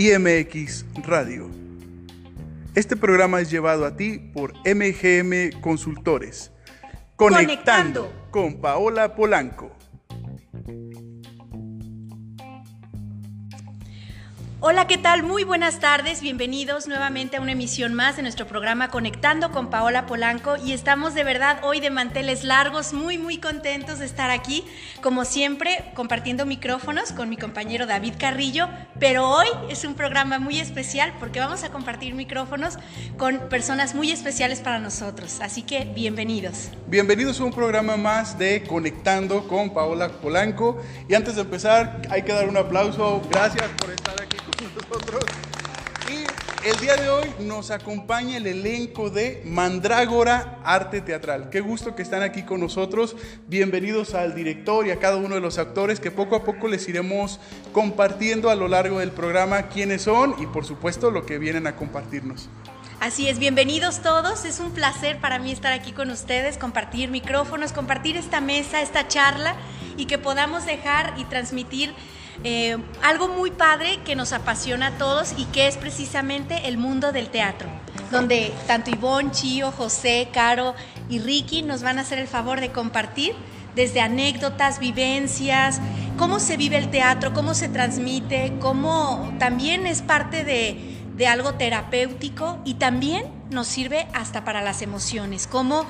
IMX Radio. Este programa es llevado a ti por MGM Consultores. Conectando, Conectando. con Paola Polanco. Hola, ¿qué tal? Muy buenas tardes, bienvenidos nuevamente a una emisión más de nuestro programa Conectando con Paola Polanco. Y estamos de verdad hoy de manteles largos, muy muy contentos de estar aquí, como siempre, compartiendo micrófonos con mi compañero David Carrillo, pero hoy es un programa muy especial porque vamos a compartir micrófonos con personas muy especiales para nosotros, así que bienvenidos. Bienvenidos a un programa más de Conectando con Paola Polanco. Y antes de empezar hay que dar un aplauso, gracias por estar Y el día de hoy nos acompaña el elenco de Mandrágora Arte Teatral. Qué gusto que están aquí con nosotros. Bienvenidos al director y a cada uno de los actores que poco a poco les iremos compartiendo a lo largo del programa quiénes son y por supuesto lo que vienen a compartirnos. Así es, bienvenidos todos. Es un placer para mí estar aquí con ustedes, compartir micrófonos, compartir esta mesa, esta charla y que podamos dejar y transmitir eh, algo muy padre que nos apasiona a todos y que es precisamente el mundo del teatro, donde tanto Ivonne, Chío, José, Caro y Ricky nos van a hacer el favor de compartir desde anécdotas, vivencias, cómo se vive el teatro, cómo se transmite, cómo también es parte de, de algo terapéutico y también nos sirve hasta para las emociones, cómo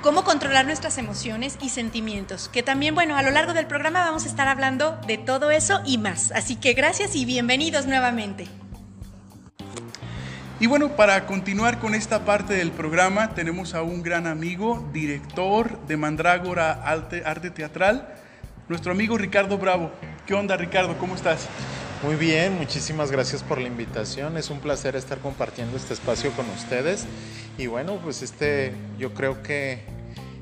cómo controlar nuestras emociones y sentimientos, que también, bueno, a lo largo del programa vamos a estar hablando de todo eso y más. Así que gracias y bienvenidos nuevamente. Y bueno, para continuar con esta parte del programa, tenemos a un gran amigo, director de Mandrágora Arte, Teatral, nuestro amigo Ricardo Bravo. ¿Qué onda, Ricardo? ¿Cómo estás? Muy bien, muchísimas gracias por la invitación. Es un placer estar compartiendo este espacio con ustedes. Y bueno, pues este, yo creo que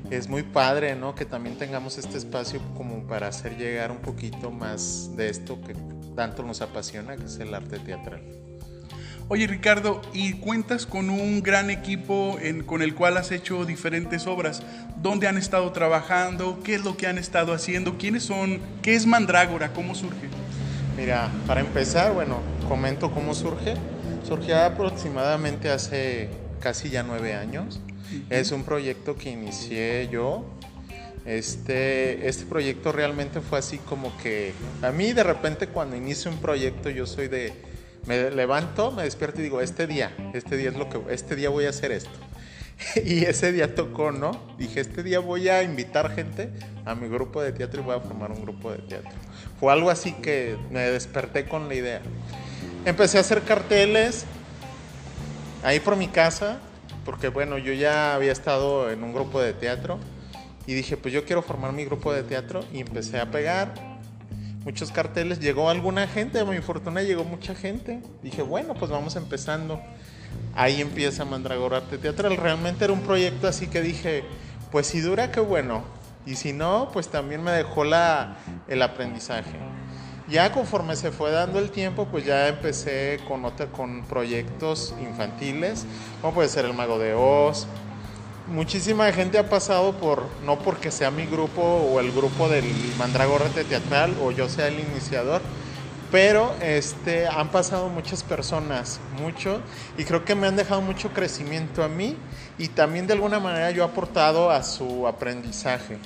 es muy padre, ¿no? Que también tengamos este espacio como para hacer llegar un poquito más de esto que tanto nos apasiona, que es el arte teatral. Oye Ricardo, y cuentas con un gran equipo en, con el cual has hecho diferentes obras. ¿Dónde han estado trabajando? ¿Qué es lo que han estado haciendo? ¿Quiénes son? ¿Qué es Mandrágora? ¿Cómo surge? Mira, para empezar, bueno, comento cómo surge. Surgió aproximadamente hace casi ya nueve años. Es un proyecto que inicié yo. Este, este proyecto realmente fue así como que a mí de repente cuando inicio un proyecto yo soy de, me levanto, me despierto y digo, este día, este día es lo que, este día voy a hacer esto. Y ese día tocó, ¿no? Dije, este día voy a invitar gente a mi grupo de teatro y voy a formar un grupo de teatro. Fue algo así que me desperté con la idea. Empecé a hacer carteles ahí por mi casa, porque bueno, yo ya había estado en un grupo de teatro y dije, pues yo quiero formar mi grupo de teatro y empecé a pegar muchos carteles. Llegó alguna gente, a mi fortuna llegó mucha gente. Dije, bueno, pues vamos empezando ahí empieza Mandragora Arte Teatral. Realmente era un proyecto así que dije, pues si dura, qué bueno. Y si no, pues también me dejó la, el aprendizaje. Ya conforme se fue dando el tiempo, pues ya empecé con, con proyectos infantiles, como puede ser El Mago de Oz. Muchísima gente ha pasado por, no porque sea mi grupo o el grupo del Mandragora Arte Teatral o yo sea el iniciador, pero este, han pasado muchas personas, mucho, y creo que me han dejado mucho crecimiento a mí y también de alguna manera yo he aportado a su aprendizaje.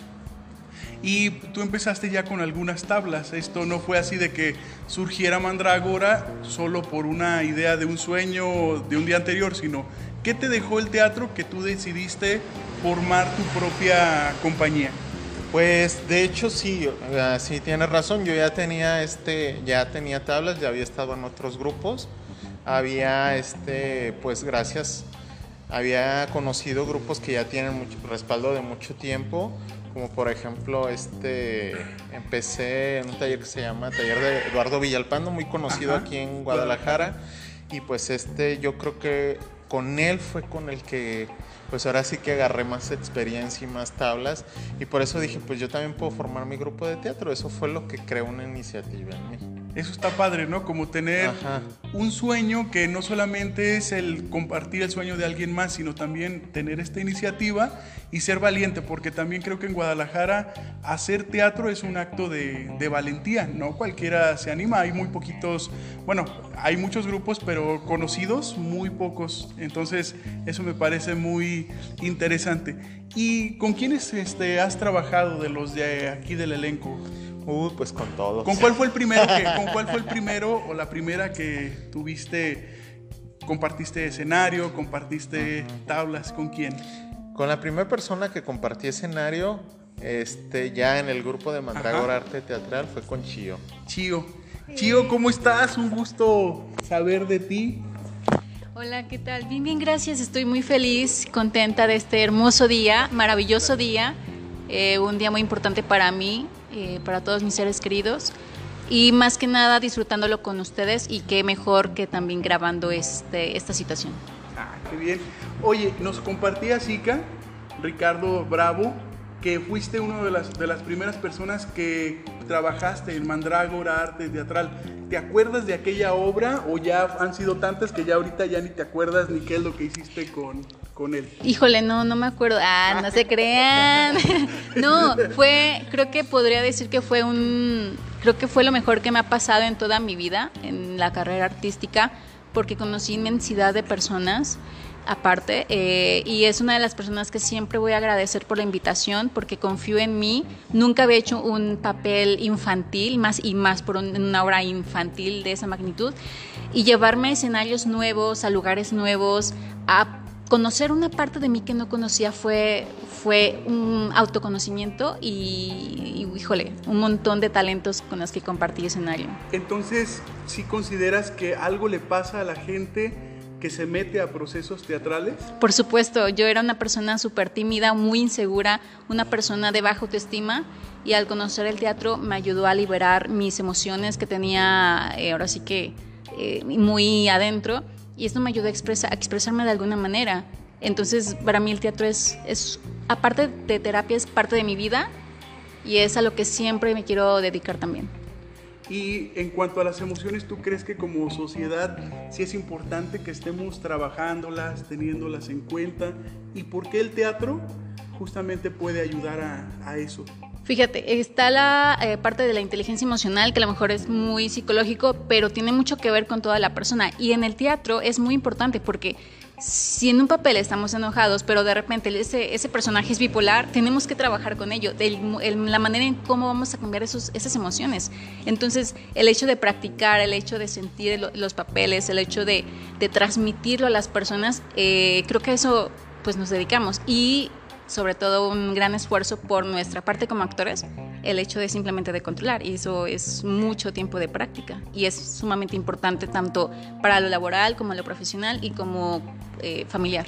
Y tú empezaste ya con algunas tablas. Esto no fue así de que surgiera Mandrágora solo por una idea de un sueño de un día anterior, sino ¿qué te dejó el teatro que tú decidiste formar tu propia compañía? Pues de hecho sí, sí tienes razón. Yo ya tenía este, ya tenía tablas, ya había estado en otros grupos. Había este, pues gracias, había conocido grupos que ya tienen mucho respaldo de mucho tiempo, como por ejemplo este, empecé en un taller que se llama Taller de Eduardo Villalpando, muy conocido aquí en Guadalajara. Y pues este, yo creo que con él fue con el que pues ahora sí que agarré más experiencia y más tablas y por eso dije, pues yo también puedo formar mi grupo de teatro. Eso fue lo que creó una iniciativa en mí. Eso está padre, ¿no? Como tener Ajá. un sueño que no solamente es el compartir el sueño de alguien más, sino también tener esta iniciativa y ser valiente, porque también creo que en Guadalajara hacer teatro es un acto de, de valentía, ¿no? Cualquiera se anima, hay muy poquitos, bueno, hay muchos grupos, pero conocidos, muy pocos. Entonces, eso me parece muy interesante. ¿Y con quiénes este, has trabajado de los de aquí del elenco? Pues con todos. ¿Con cuál fue el primero que, con cuál fue el primero o la primera que tuviste, compartiste escenario, compartiste tablas, con quién? Con la primera persona que compartí escenario, este, ya en el grupo de Mandragora Ajá. Arte Teatral, fue con Chío. Chío. Chío, ¿cómo estás? Un gusto saber de ti. Hola, ¿qué tal? Bien, bien, gracias. Estoy muy feliz, contenta de este hermoso día, maravilloso día, eh, un día muy importante para mí, eh, para todos mis seres queridos y más que nada disfrutándolo con ustedes y qué mejor que también grabando este, esta situación. Ah, qué bien. Oye, nos compartía Zika, Ricardo Bravo, que fuiste una de las, de las primeras personas que trabajaste en Mandrágora Arte Teatral. ¿Te acuerdas de aquella obra o ya han sido tantas que ya ahorita ya ni te acuerdas ni qué es lo que hiciste con, con él? Híjole, no, no me acuerdo. Ah, no se crean. No, fue, creo que podría decir que fue un, creo que fue lo mejor que me ha pasado en toda mi vida, en la carrera artística, porque conocí inmensidad de personas aparte eh, y es una de las personas que siempre voy a agradecer por la invitación porque confío en mí nunca había hecho un papel infantil más y más por un- una obra infantil de esa magnitud y llevarme a escenarios nuevos a lugares nuevos a conocer una parte de mí que no conocía fue, fue un autoconocimiento y, híjole, un montón de talentos con los que compartí escenario. Entonces, ¿sí consideras que algo le pasa a la gente que se mete a procesos teatrales? Por supuesto, yo era una persona súper tímida, muy insegura, una persona de baja autoestima y al conocer el teatro me ayudó a liberar mis emociones que tenía eh, ahora sí que eh, muy adentro y esto me ayudó a, a expresarme de alguna manera. Entonces, para mí el teatro es, es, aparte de terapia, es parte de mi vida y es a lo que siempre me quiero dedicar también. Y en cuanto a las emociones, ¿tú crees que como sociedad sí es importante que estemos trabajándolas, teniéndolas en cuenta? ¿Y por qué el teatro justamente puede ayudar a, a eso? Fíjate, está la eh, parte de la inteligencia emocional, que a lo mejor es muy psicológico, pero tiene mucho que ver con toda la persona. Y en el teatro es muy importante porque si en un papel estamos enojados, pero de repente ese, personaje es bipolar, tenemos que trabajar con ello, el- la manera en cómo vamos a cambiar esas emociones. Entonces, el hecho de practicar, el hecho de sentir lo- los papeles, el hecho de, de transmitirlo a las personas, eh, creo que a eso pues nos dedicamos. Y sobre todo un gran esfuerzo por nuestra parte como actores, el hecho de simplemente de controlar. Y eso es mucho tiempo de práctica. Y es sumamente importante tanto para lo laboral como lo profesional y como eh, familiar.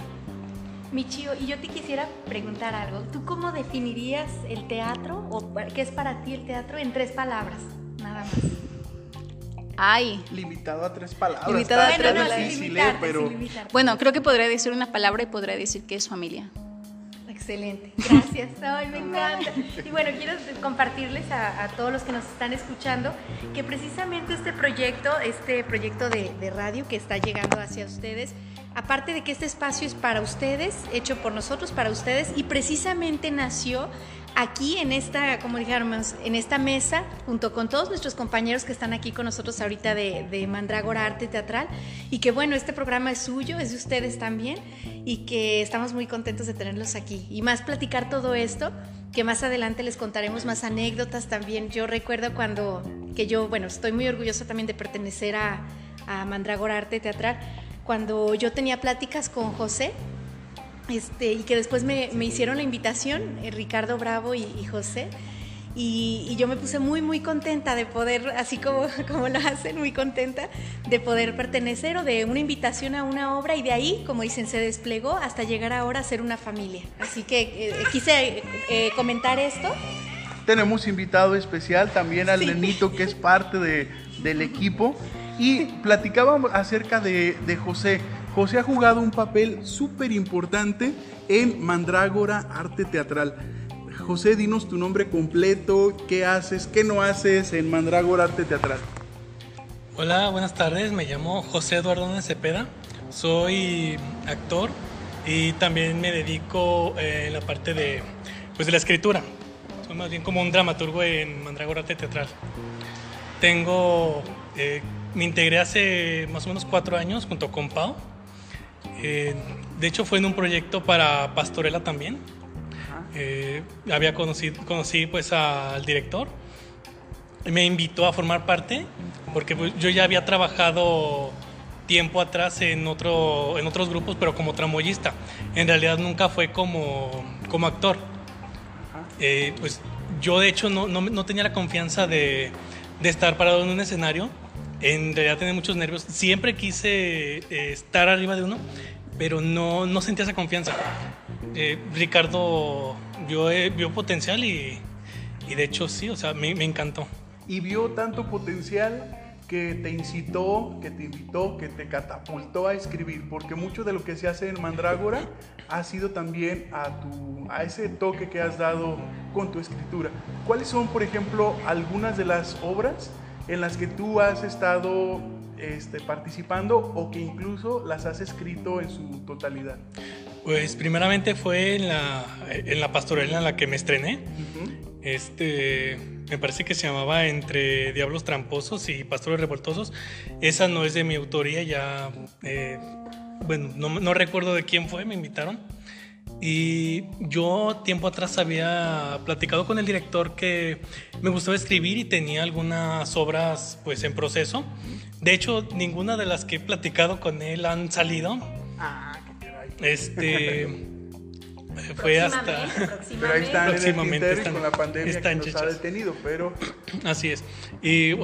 Michio, y yo te quisiera preguntar algo. ¿Tú cómo definirías el teatro o qué es para ti el teatro en tres palabras? Nada más. Ay, Limitado a tres palabras. Limitado a tres palabras. ¿eh? pero sin limitarte. bueno, creo que podría decir una palabra y podría decir que es familia. Excelente, gracias. Ay, me encanta. Y bueno, quiero compartirles a, todos los que nos están escuchando que precisamente este proyecto, este proyecto de radio que está llegando hacia ustedes, aparte de que este espacio es para ustedes, hecho por nosotros, para ustedes, y precisamente nació aquí en esta, como dijéramos, en esta mesa, junto con todos nuestros compañeros que están aquí con nosotros ahorita de, de Mandrágora Arte Teatral, y que bueno, este programa es suyo, es de ustedes también, y que estamos muy contentos de tenerlos aquí. Y más platicar todo esto, que más adelante les contaremos más anécdotas también. Yo recuerdo cuando, que yo, bueno, estoy muy orgullosa también de pertenecer a, a Mandrágora Arte Teatral, cuando yo tenía pláticas con José, este, y que después me, me hicieron la invitación, eh, Ricardo Bravo y, y José, y, y yo me puse muy, muy contenta de poder, así como, como lo hacen, muy contenta de poder pertenecer o de una invitación a una obra y de ahí, como dicen, se desplegó hasta llegar ahora a ser una familia. Así que eh, quise eh, comentar esto. tenemos invitado especial también al Sí. Que es parte de- del equipo. Y platicábamos acerca de, de José. José ha jugado un papel súper importante en Mandrágora Arte Teatral. José, dinos tu nombre completo, qué haces, qué no haces en Mandrágora Arte Teatral. Hola, buenas tardes. Me llamo José Eduardo Cepeda. Soy actor y también me dedico eh, en la parte de, pues, de la escritura. Soy más bien como un dramaturgo en Mandragora Arte Teatral. Tengo, eh, me integré hace más o menos cuatro años junto con Pau. Eh, de hecho fue en un proyecto para Pastorela también. había conocido, conocí pues al director me invitó a formar parte porque pues, yo ya había trabajado tiempo atrás en, otro, en otros grupos, pero como tramoyista. En realidad nunca fue como, como actor. Eh, pues yo de hecho no, no, tenía la confianza de, de, estar parado en un escenario. En realidad tenía muchos nervios. Siempre quise eh, estar arriba de uno, pero no, no sentía esa confianza. Eh, Ricardo vio, vio potencial y, y, de hecho sí, o sea, me, me encantó y vio tanto potencial que te incitó, que te invitó, que te catapultó a escribir, porque mucho de lo que se hace en Mandrágora ha sido también a, tu, a ese toque que has dado con tu escritura. ¿Cuáles son, por ejemplo, algunas de las obras en las que tú has estado este, participando o que incluso las has escrito en su totalidad? Pues primeramente fue en la, en la pastorela en la que me estrené. Este, me parece que se llamaba Entre Diablos Tramposos y Pastores Revoltosos. Esa no es de mi autoría, ya, eh, bueno, no, recuerdo de quién fue, me invitaron. Y yo tiempo atrás había platicado con el director que me gustaba escribir y tenía algunas obras pues en proceso. De hecho, ninguna de las que he platicado con él han salido. Ah, qué este fue hasta pero ahí están próximamente en el con la pandemia que nos ha detenido pero así es y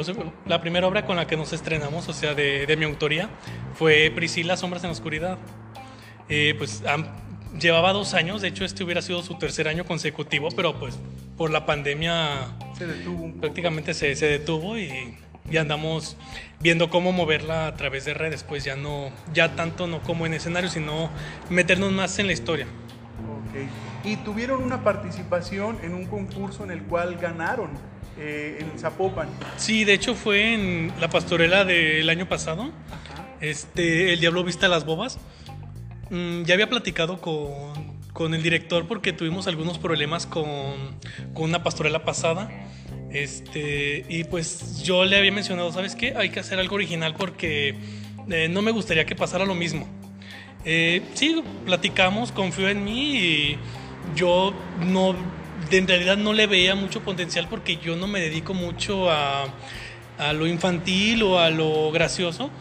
la primera obra con la que nos estrenamos o sea de, de mi autoría fue Priscila sombras en la oscuridad eh, pues llevaba dos años de hecho este hubiera sido su tercer año consecutivo pero pues por la pandemia se detuvo prácticamente se, se detuvo y ya andamos viendo cómo moverla a través de redes, pues ya no, ya tanto no como en escenario, sino meternos más en la historia. Y tuvieron una participación en un concurso en el cual ganaron eh, en Zapopan. Sí, de hecho fue en la pastorela del año pasado. Este, El Diablo Vista las Bobas. Mm, ya había platicado con, con, el director porque tuvimos algunos problemas con, con una pastorela pasada. Este, y pues yo le había mencionado, ¿sabes qué? Hay que hacer algo original porque eh, no me gustaría que pasara lo mismo. Eh, sí, platicamos, confió en mí y yo no, en realidad no le veía mucho potencial porque yo no me dedico mucho a, a lo infantil o a lo gracioso.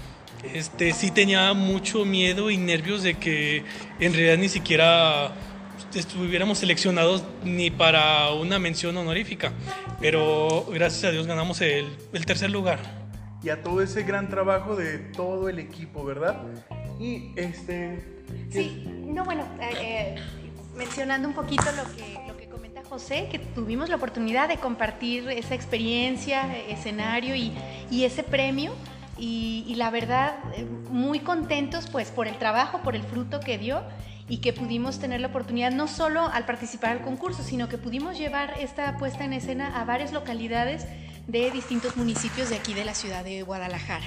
Este, sí tenía mucho miedo y nervios de que en realidad ni siquiera estuviéramos seleccionados ni para una mención honorífica, pero gracias a Dios ganamos el, el tercer lugar. Y a todo ese gran trabajo de todo el equipo, ¿verdad? Y este... Sí, no, bueno, eh, eh, mencionando un poquito lo que, lo que comenta José, que tuvimos la oportunidad de compartir esa experiencia, escenario y, y ese premio. Y, la verdad, eh, muy contentos pues por el trabajo, por el fruto que dio y que pudimos tener la oportunidad no solo al participar al concurso, sino que pudimos llevar esta puesta en escena a varias localidades de distintos municipios de aquí de la ciudad de Guadalajara.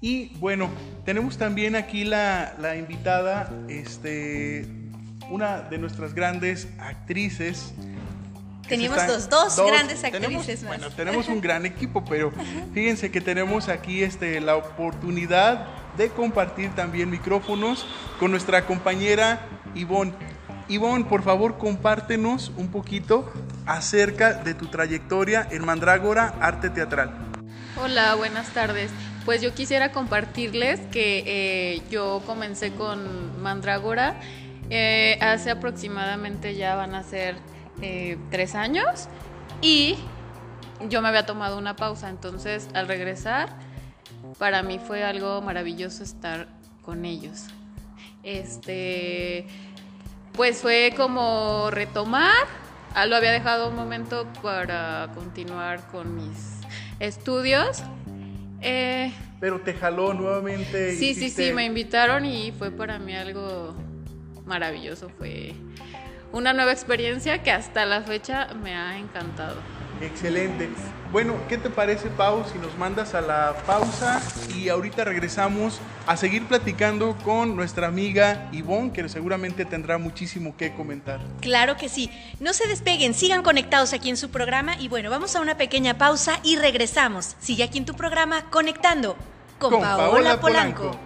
Y bueno, tenemos también aquí la, la invitada, este, una de nuestras grandes actrices. Teníamos dos, dos, grandes actrices más. Bueno, tenemos un gran equipo, pero fíjense que tenemos aquí este, la oportunidad de compartir también micrófonos con nuestra compañera Ivonne. Ivonne, por favor, compártenos un poquito acerca de tu trayectoria en Mandrágora Arte Teatral. Hola, buenas tardes. Pues yo quisiera compartirles que eh, yo comencé con Mandrágora eh, hace aproximadamente ya van a ser eh, tres años y yo me había tomado una pausa, entonces al regresar para mí fue algo maravilloso estar con ellos. Este, pues fue como retomar, ah, lo había dejado un momento para continuar con mis estudios eh, Pero te jaló nuevamente. Sí, sí, sí, me invitaron y fue para mí algo maravilloso. Fue una nueva experiencia que hasta la fecha me ha encantado. Excelente. Bueno, ¿qué te parece, Pau, si nos mandas a la pausa y ahorita regresamos a seguir platicando con nuestra amiga Ivonne, que seguramente tendrá muchísimo que comentar? Claro que sí. No se despeguen, sigan conectados aquí en su programa y bueno, vamos a una pequeña pausa y regresamos. Sigue aquí en tu programa Conectando con, Paola, Polanco.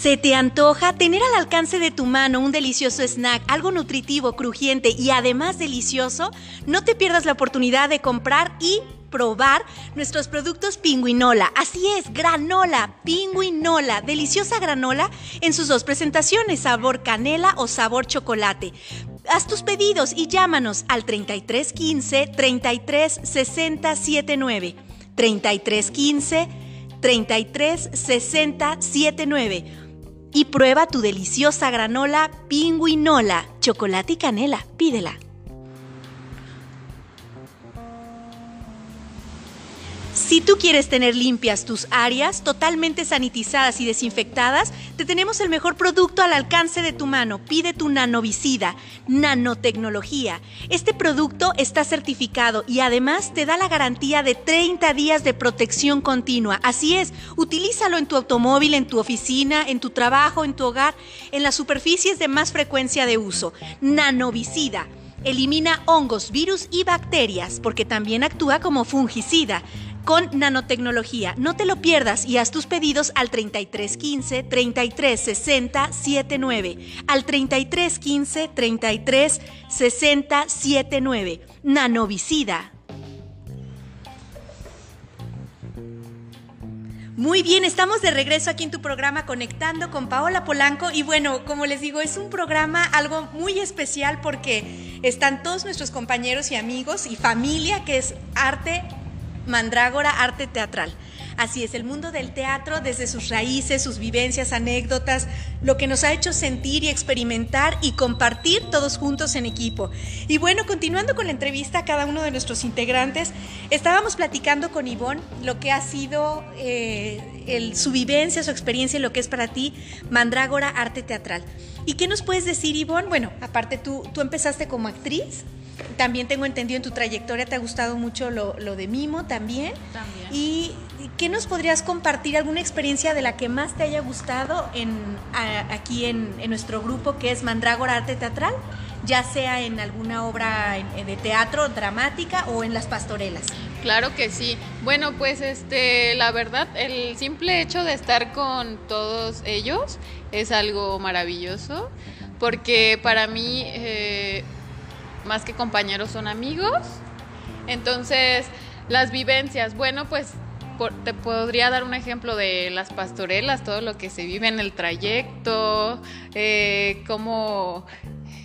¿Se te antoja tener al alcance de tu mano un delicioso snack, algo nutritivo, crujiente y además delicioso? No te pierdas la oportunidad de comprar y probar nuestros productos Pingüinola. Así es, granola, Pingüinola, deliciosa granola en sus dos presentaciones, sabor canela o sabor chocolate. Haz tus pedidos y llámanos al 3315 33 60 79. 3315 33 60 79 y prueba tu deliciosa granola pingüinola, chocolate y canela. Pídela. Si tú quieres tener limpias tus áreas, totalmente sanitizadas y desinfectadas, te tenemos el mejor producto al alcance de tu mano. Pide tu nanovicida, nanotecnología. Este producto está certificado y además te da la garantía de 30 días de protección continua. Así es, utilízalo en tu automóvil, en tu oficina, en tu trabajo, en tu hogar, en las superficies de más frecuencia de uso. Nanovicida. Elimina hongos, virus y bacterias porque también actúa como fungicida con nanotecnología. No te lo pierdas y haz tus pedidos al 3315 3360 79. Al 3315 3360 79. Nanovicida. Muy bien, estamos de regreso aquí en tu programa Conectando con Paola Polanco y bueno, como les digo, es un programa algo muy especial porque están todos nuestros compañeros y amigos y familia que es arte Mandrágora Arte Teatral. Así es, el mundo del teatro desde sus raíces, sus vivencias, anécdotas, lo que nos ha hecho sentir y experimentar y compartir todos juntos en equipo. Y bueno, continuando con la entrevista a cada uno de nuestros integrantes, estábamos platicando con Ivonne lo que ha sido eh, su vivencia, su experiencia y lo que es para ti Mandrágora Arte Teatral. ¿Y qué nos puedes decir, Ivonne? Bueno, aparte tú, tú empezaste como actriz. También tengo entendido en tu trayectoria te ha gustado mucho lo, de Mimo también. También. ¿Y qué nos podrías compartir? ¿Alguna experiencia de la que más te haya gustado en, aquí en, nuestro grupo que es Mandrágora Arte Teatral? Ya sea en alguna obra de teatro dramática o en las pastorelas. Claro que sí. Bueno, pues este, la verdad, el simple hecho de estar con todos ellos es algo maravilloso, porque para mí eh, más que compañeros son amigos. Entonces, las vivencias, bueno, pues te podría dar un ejemplo de las pastorelas, todo lo que se vive en el trayecto, eh, cómo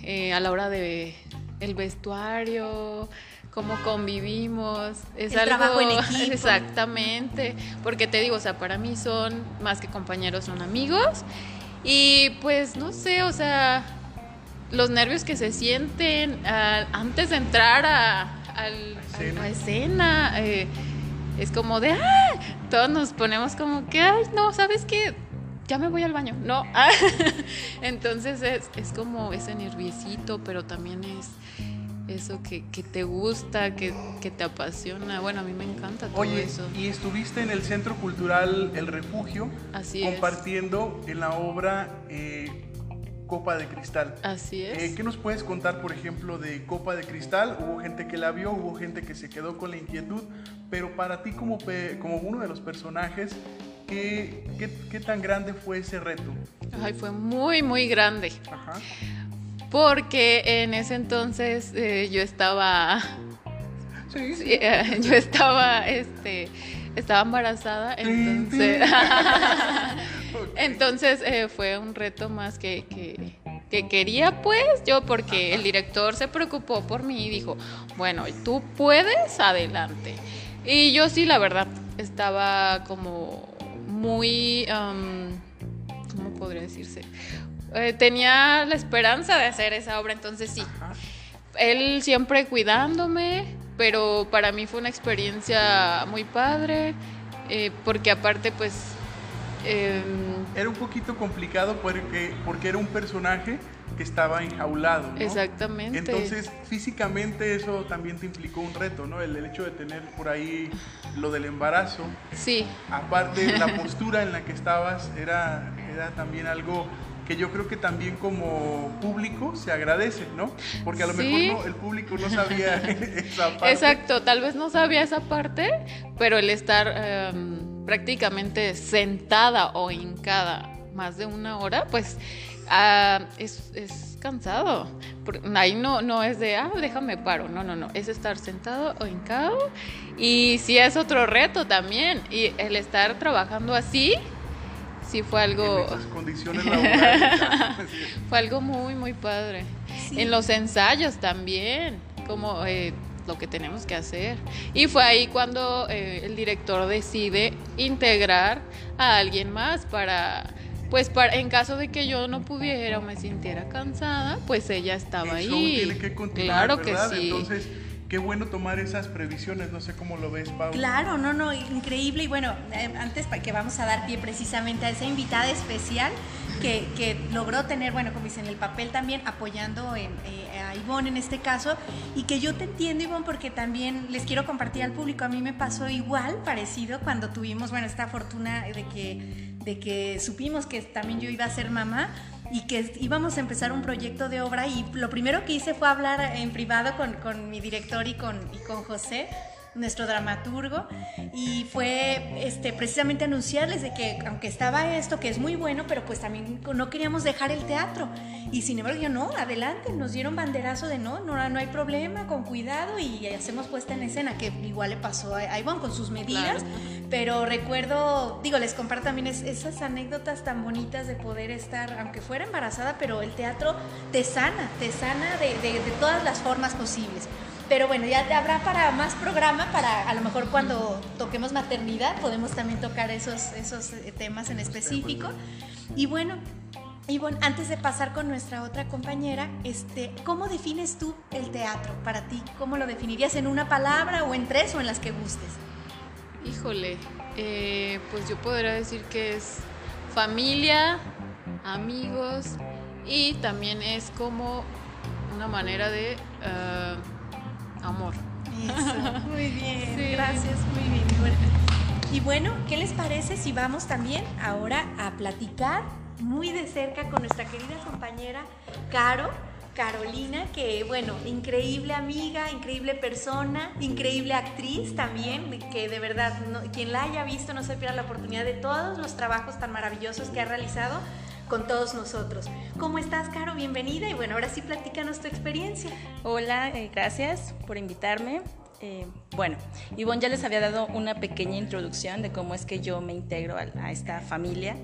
eh, a la hora de el vestuario, cómo convivimos, es el trabajo en equipo. exactamente, porque te digo, o sea, para mí son más que compañeros, son amigos y pues no sé, o sea, los nervios que se sienten ah, antes de entrar a, la escena. Eh, es como de, ¡ah! Todos nos ponemos como que, ay, no, ¿sabes qué? Ya me voy al baño. No. Entonces es, es, como ese nerviosito, pero también es eso que, que te gusta, que, que, te apasiona. Bueno, a mí me encanta todo Oye, eso. Y estuviste en el Centro Cultural El Refugio, Así compartiendo en la obra eh, Copa de Cristal. Así es. Eh, ¿Qué nos puedes contar, por ejemplo, de Copa de Cristal? Hubo gente que la vio, hubo gente que se quedó con la inquietud, pero para ti como, como uno de los personajes, ¿qué, qué, tan grande fue ese reto? Ay, fue muy, muy grande. Ajá. Porque en ese entonces eh, yo estaba... Sí. Eh, yo estaba, este, estaba embarazada, entonces... Entonces eh, fue un reto más que, que, quería pues yo porque el director se preocupó por mí y dijo, bueno, tú puedes, adelante. Y yo sí, la verdad, estaba como muy, ¿cómo podría decirse? Eh, tenía la esperanza de hacer esa obra, entonces sí. Él siempre cuidándome, pero para mí fue una experiencia muy padre, eh, porque aparte pues Em, era un poquito complicado porque, porque era un personaje que estaba enjaulado. ¿no? Exactamente. Entonces, físicamente eso también te implicó un reto, ¿no? El, el hecho de tener por ahí lo del embarazo. Sí, Aparte, la postura en la que estabas era, era también algo que yo creo que también como público se agradece, ¿no? Porque a lo Sí. mejor no, el público no sabía esa parte. Exacto, tal vez no sabía esa parte, pero el estar em, prácticamente sentada o hincada más de una hora, pues ah, es, es cansado. Ahí no, no es de, ah, déjame paro, no, no, no, es estar sentado o hincado. Y sí es otro reto también, y el estar trabajando así, sí fue algo... En esas condiciones laborales. Fue algo muy, muy padre. Sí. En los ensayos también, como eh, lo que tenemos que hacer. Y fue ahí cuando eh, el director decide integrar a alguien más para, pues para, en caso de que yo no pudiera o me sintiera cansada, pues ella estaba El show ahí. tiene que continuar, claro ¿verdad? que sí. Entonces, qué bueno tomar esas previsiones. No sé cómo lo ves, Pau. Claro, no, no, increíble. Y bueno, eh, antes pa- que vamos a dar pie precisamente a esa invitada especial que, logró tener, bueno, como dicen, el papel también apoyando eh, a Ivonne en este caso. Y que yo te entiendo, Ivonne, porque también les quiero compartir al público. A mí me pasó igual, parecido, cuando tuvimos, bueno, esta fortuna de que, de que supimos que también yo iba a ser mamá y que íbamos a empezar un proyecto de obra y lo primero que hice fue hablar en privado con, con mi director y con, y con José, nuestro dramaturgo, y fue este, precisamente anunciarles de que aunque estaba esto, que es muy bueno, pero pues también no queríamos dejar el teatro. Y sin embargo, yo no, adelante, nos dieron banderazo de no, no, no hay problema, con cuidado y hacemos puesta en escena, que igual le pasó a, Ivonne con sus medidas. Claro. Pero recuerdo, digo, les comparto también es- esas anécdotas tan bonitas de poder estar, aunque fuera embarazada, pero el teatro te sana, te sana de, de- de todas las formas posibles. Pero bueno, ya te habrá para más programa, para a lo mejor cuando toquemos maternidad podemos también tocar esos, esos eh, temas en específico. Y bueno, Ivonne, antes de pasar con nuestra otra compañera, este, ¿cómo defines tú el teatro para ti? ¿Cómo lo definirías en una palabra o en tres o en las que gustes? Híjole, eh, pues yo podría decir que es familia, amigos y también es como una manera de eh, amor. Eso, muy bien, Sí. gracias, muy bien. Y bueno, Y bueno, ¿qué les parece si vamos también ahora a platicar muy de cerca con nuestra querida compañera Caro? Carolina, que bueno, increíble amiga, increíble persona, increíble actriz también, que de verdad, no- quien la haya visto no se pierda la oportunidad de todos los trabajos tan maravillosos que ha realizado con todos nosotros. ¿Cómo estás, Caro? Bienvenida y bueno, ahora sí platícanos tu experiencia. Hola, eh, gracias por invitarme. Eh, bueno, Ivonne ya les había dado una pequeña introducción de cómo es que yo me integro a, esta familia.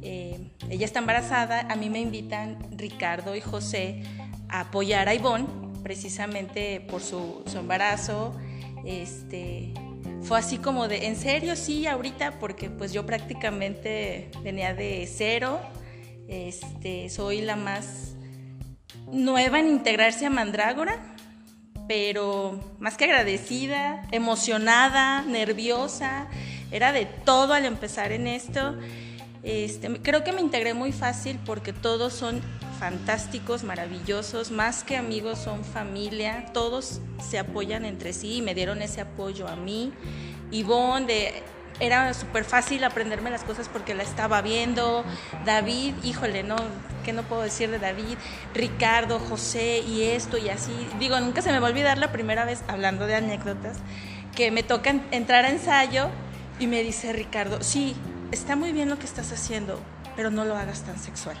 Eh, ella está embarazada, a mí me invitan Ricardo y José a apoyar a Ivonne precisamente por su, su embarazo. Este, fue así como de, ¿en serio? Sí, ahorita, porque pues yo prácticamente venía de cero. Este, soy la más nueva en integrarse a Mandrágora, pero más que agradecida, emocionada, nerviosa, era de todo al empezar en esto. Este, creo que me integré muy fácil porque todos son fantásticos, maravillosos, más que amigos son familia, todos se apoyan entre sí y me dieron ese apoyo a mí. Ivonne, de, era súper fácil aprenderme las cosas porque la estaba viendo. David, híjole, no, ¿qué no puedo decir de David? Ricardo, José y esto y así. Digo, nunca se me va a olvidar la primera vez, hablando de anécdotas, que me toca en- entrar a ensayo y me dice Ricardo, sí, está muy bien lo que estás haciendo, pero no lo hagas tan sexual.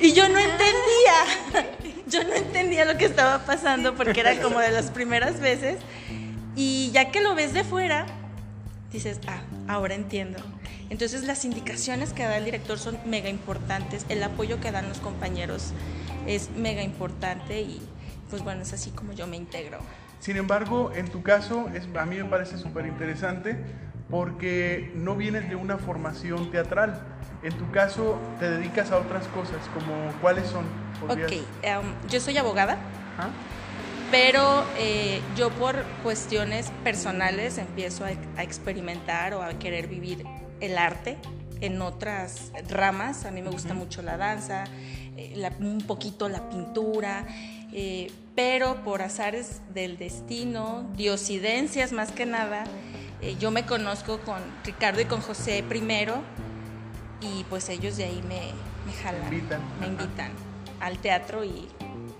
Y yo no entendía, yo no entendía lo que estaba pasando porque era como de las primeras veces. Y ya que lo ves de fuera, dices, ah, ahora entiendo. Entonces las indicaciones que da el director son mega importantes, el apoyo que dan los compañeros es mega importante y pues bueno, es así como yo me integro. Sin embargo, en tu caso, es, a mí me parece súper interesante porque no vienes de una formación teatral. En tu caso, te dedicas a otras cosas, como cuáles son. ¿Podrías- Ok, em, yo soy abogada, Ajá. Pero eh, yo por cuestiones personales empiezo a, a experimentar o a querer vivir el arte en otras ramas. A mí me gusta mucho la danza, eh, un poquito la pintura, eh, pero por azares del destino, diosidencias más que nada, yo me conozco con Ricardo y con José primero y pues ellos de ahí me, me jalan, me invitan al teatro y,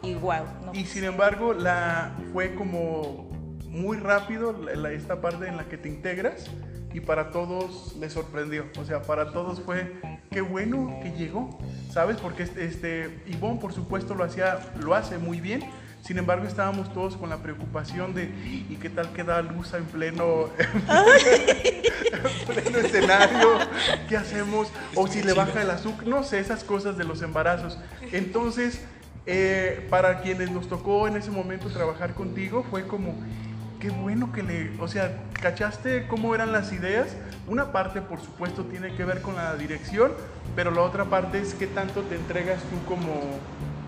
y wow. y sin embargo, la, fue como muy rápido esta parte en la que te integras y para todos les sorprendió. O sea, para todos fue qué bueno que llegó, ¿sabes? Porque este, este Ivonne, por supuesto, lo, hacía, lo hace muy bien. Sin embargo, estábamos todos con la preocupación de ¿y qué tal queda luz en pleno, en pleno escenario? ¿Qué hacemos? O si le baja el azúcar, no sé, esas cosas de los embarazos. Entonces, eh, para quienes nos tocó en ese momento trabajar contigo, fue como qué bueno que le, o sea, ¿cachaste cómo eran las ideas? Una parte, por supuesto, tiene que ver con la dirección, pero la otra parte es qué tanto te entregas tú como,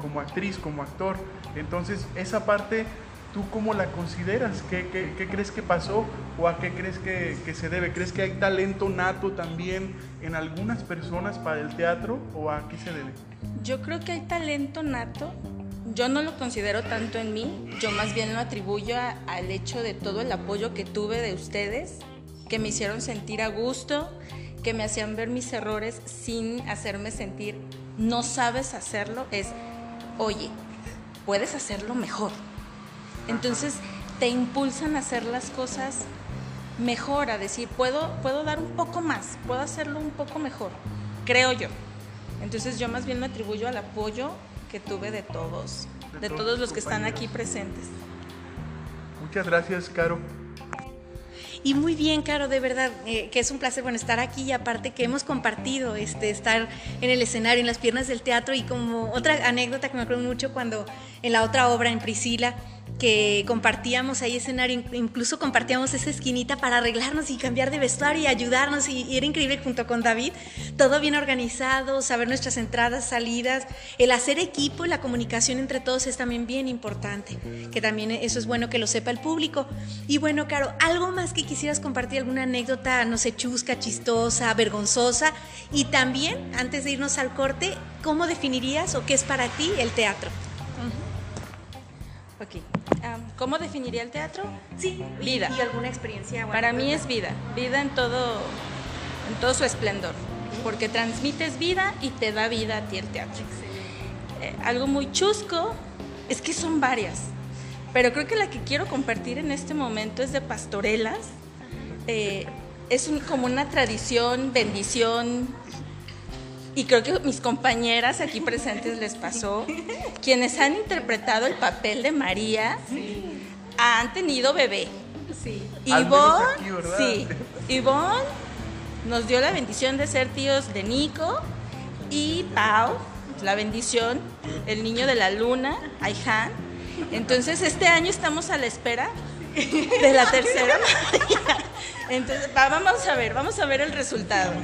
como actriz, como actor. Entonces, esa parte, ¿tú cómo la consideras? ¿Qué, crees que pasó o a qué crees que, se debe? ¿Crees que hay talento nato también en algunas personas para el teatro o a qué se debe? Yo creo que hay talento nato yo no lo considero tanto en mí, yo más bien lo atribuyo al hecho de todo el apoyo que tuve de ustedes, que me hicieron sentir a gusto, que me hacían ver mis errores sin hacerme sentir, no sabes hacerlo, es, oye, puedes hacerlo mejor. Entonces te impulsan a hacer las cosas mejor, a decir, puedo, puedo dar un poco más, puedo hacerlo un poco mejor, creo yo. Entonces yo más bien lo atribuyo al apoyo que tuve de todos, de, todos, los que están aquí presentes. Muchas gracias, Caro. Y muy bien, Caro, de verdad, eh, que es un placer bueno, estar aquí y aparte que hemos compartido este, estar en el escenario, en las piernas del teatro y como otra anécdota que me acuerdo mucho cuando en la otra obra, en Priscila, que compartíamos ahí escenario, incluso compartíamos esa esquinita para arreglarnos y cambiar de vestuario y ayudarnos y, era increíble junto con David, todo bien organizado, saber nuestras entradas, salidas, el hacer equipo y la comunicación entre todos es también bien importante, que también eso es bueno que lo sepa el público. Y bueno, Caro, algo más que quisieras compartir, alguna anécdota, no sé, chusca, chistosa, vergonzosa y también, antes de irnos al corte, ¿cómo definirías o qué es para ti el teatro? Ok. ¿Cómo definiría el teatro? Sí. Vida. ¿Y alguna experiencia? Para mí es vida. Vida en todo, en todo su esplendor. Porque transmites vida y te da vida a ti el teatro. Eh, algo muy chusco, es que son varias. Pero creo que la que quiero compartir en este momento es de pastorelas. Eh, es como una tradición, bendición, y creo que mis compañeras aquí presentes les pasó, quienes han interpretado el papel de María han tenido bebé. Sí. Ivonne, sí. Ivonne nos dio la bendición de ser tíos de Nico y Pau, la bendición, el niño de la luna, Aihan. Entonces este año estamos a la espera de la tercera Entonces vamos a ver, vamos a ver el resultado.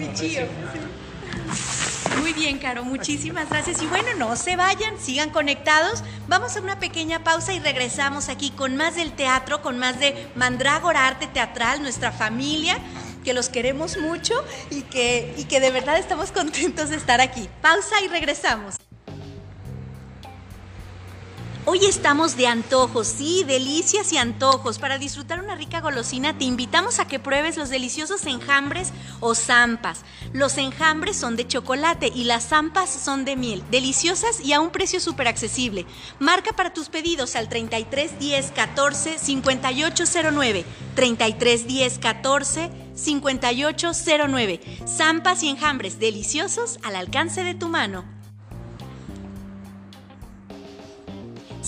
Muy bien, Caro, muchísimas gracias. Y bueno, no se vayan, sigan conectados. Vamos a una pequeña pausa y regresamos aquí con más del teatro, con más de Mandrágora Arte Teatral, nuestra familia, que los queremos mucho y que, y que de verdad estamos contentos de estar aquí. Pausa y regresamos. Hoy estamos de antojos, sí, delicias y antojos. Para disfrutar una rica golosina te invitamos a que pruebes los deliciosos enjambres o zampas. Los enjambres son de chocolate y las zampas son de miel, deliciosas y a un precio súper accesible. Marca para tus pedidos al 33 10 14 5809. 33 10 14 5809. Zampas y enjambres deliciosos al alcance de tu mano.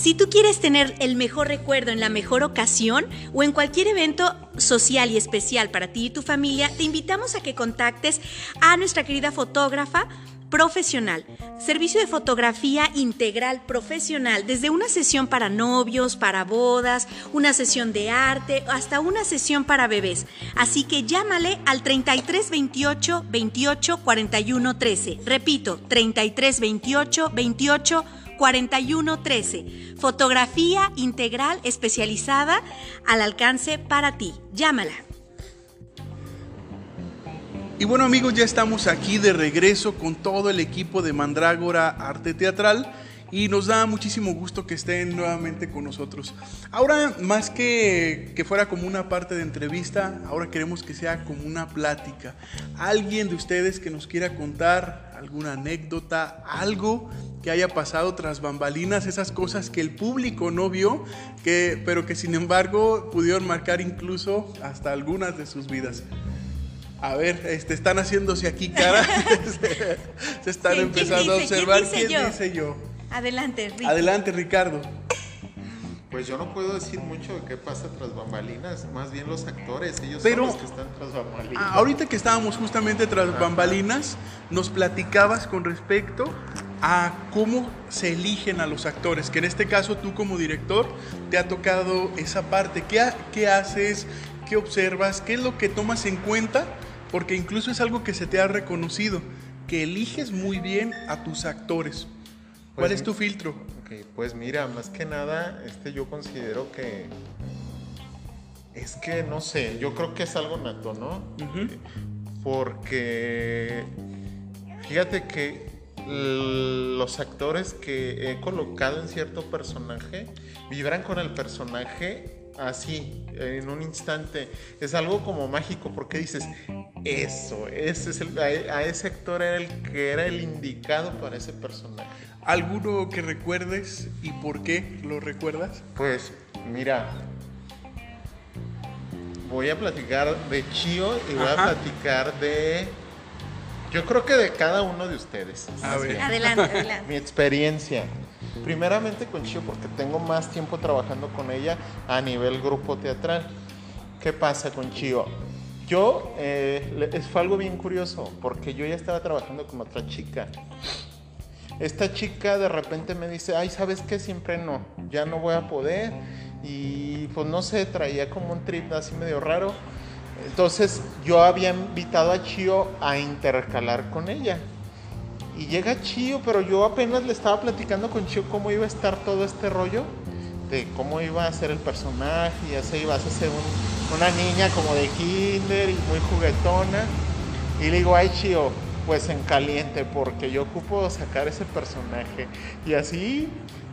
Si tú quieres tener el mejor recuerdo en la mejor ocasión o en cualquier evento social y especial para ti y tu familia, te invitamos a que contactes a nuestra querida fotógrafa profesional. Servicio de fotografía integral profesional, desde una sesión para novios, para bodas, una sesión de arte, hasta una sesión para bebés. Así que llámale al 33 28 28 41 13. Repito, 33 28 28 4113. Fotografía integral especializada al alcance para ti. Llámala. Y bueno amigos, ya estamos aquí de regreso con todo el equipo de Mandrágora Arte Teatral y nos da muchísimo gusto que estén nuevamente con nosotros. Ahora, más que que fuera como una parte de entrevista, ahora queremos que sea como una plática. Alguien de ustedes que nos quiera contar alguna anécdota, algo que haya pasado tras bambalinas, esas cosas que el público no vio, que, pero que sin embargo pudieron marcar incluso hasta algunas de sus vidas. A ver, este, están haciéndose aquí cara. se están ¿Quién- quién empezando a dice? ¿Quién observar. dice ¿Quién dice yo? Adelante, Ricky. Adelante, Ricardo. Pues yo no puedo decir mucho de qué pasa tras bambalinas, más bien los actores, ellos Pero- son los que están tras bambalinas. Ah, Ahorita que estábamos justamente tras bambalinas, nos platicabas con respecto a cómo se eligen a los actores, que en este caso tú como director te ha tocado esa parte. ¿Qué, ha- qué haces? ¿Qué observas? ¿Qué es lo que tomas en cuenta? Porque incluso es algo que se te ha reconocido, que eliges muy bien a tus actores. ¿Cuál Pues, es tu filtro? Ok, pues mira, más que nada, este yo considero que es que no sé, yo creo que es algo nato, ¿no? Porque fíjate que los actores que he colocado en cierto personaje vibran con el personaje así, en un instante. Es algo como mágico porque dices, eso, ese es el, a ese actor era el que era el indicado para ese personaje. ¿Alguno que recuerdes y por qué lo recuerdas? Pues mira, voy a platicar de Chio y voy Ajá. a platicar de... Yo creo que de cada uno de ustedes. A ver. Adelante, adelante. Mi experiencia. Primeramente con Chio porque tengo más tiempo trabajando con ella a nivel grupo teatral. ¿Qué pasa con Chio? Yo, eh, fue algo bien curioso porque yo ya estaba trabajando con otra chica. Esta chica de repente me dice, ay, ¿sabes qué? Siempre no, ya no voy a poder. Y pues no sé, traía como un trip así medio raro. Entonces yo había invitado a Chio a intercalar con ella. Y llega Chio, pero yo apenas le estaba platicando con Chio cómo iba a estar todo este rollo, de cómo iba a ser el personaje, y ya se iba a hacer un- una niña como de kinder y muy juguetona. Y le digo, ay Chio, pues en caliente, porque yo ocupo sacar ese personaje. Y así,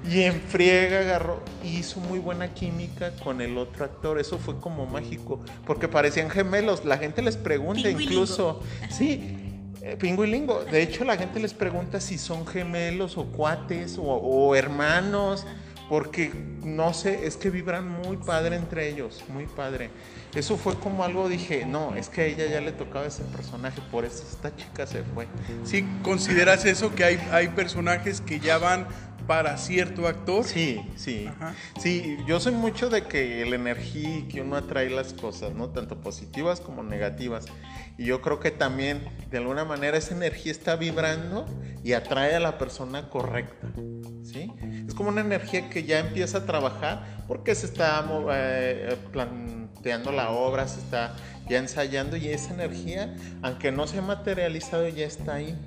y en friega agarró, hizo muy buena química con el otro actor. Eso fue como mágico, porque parecían gemelos. La gente les pregunta incluso, sí, eh, Pingüilingo. De hecho, la gente les pregunta si son gemelos o cuates o, o hermanos, porque no sé, es que vibran muy padre entre ellos, muy padre. Eso fue como algo, dije, no, es que a ella ya le tocaba ese personaje, por eso esta chica se fue. ¿Sí consideras eso que hay, hay personajes que ya van para cierto actor? Sí, sí. Ajá. Sí, yo soy mucho de que la energía y que uno atrae las cosas, ¿no? Tanto positivas como negativas. Y yo creo que también, de alguna manera, esa energía está vibrando y atrae a la persona correcta, ¿sí? Es como una energía que ya empieza a trabajar porque se está eh, planteando la obra, se está ya ensayando y esa energía, aunque no se ha materializado, ya está ahí.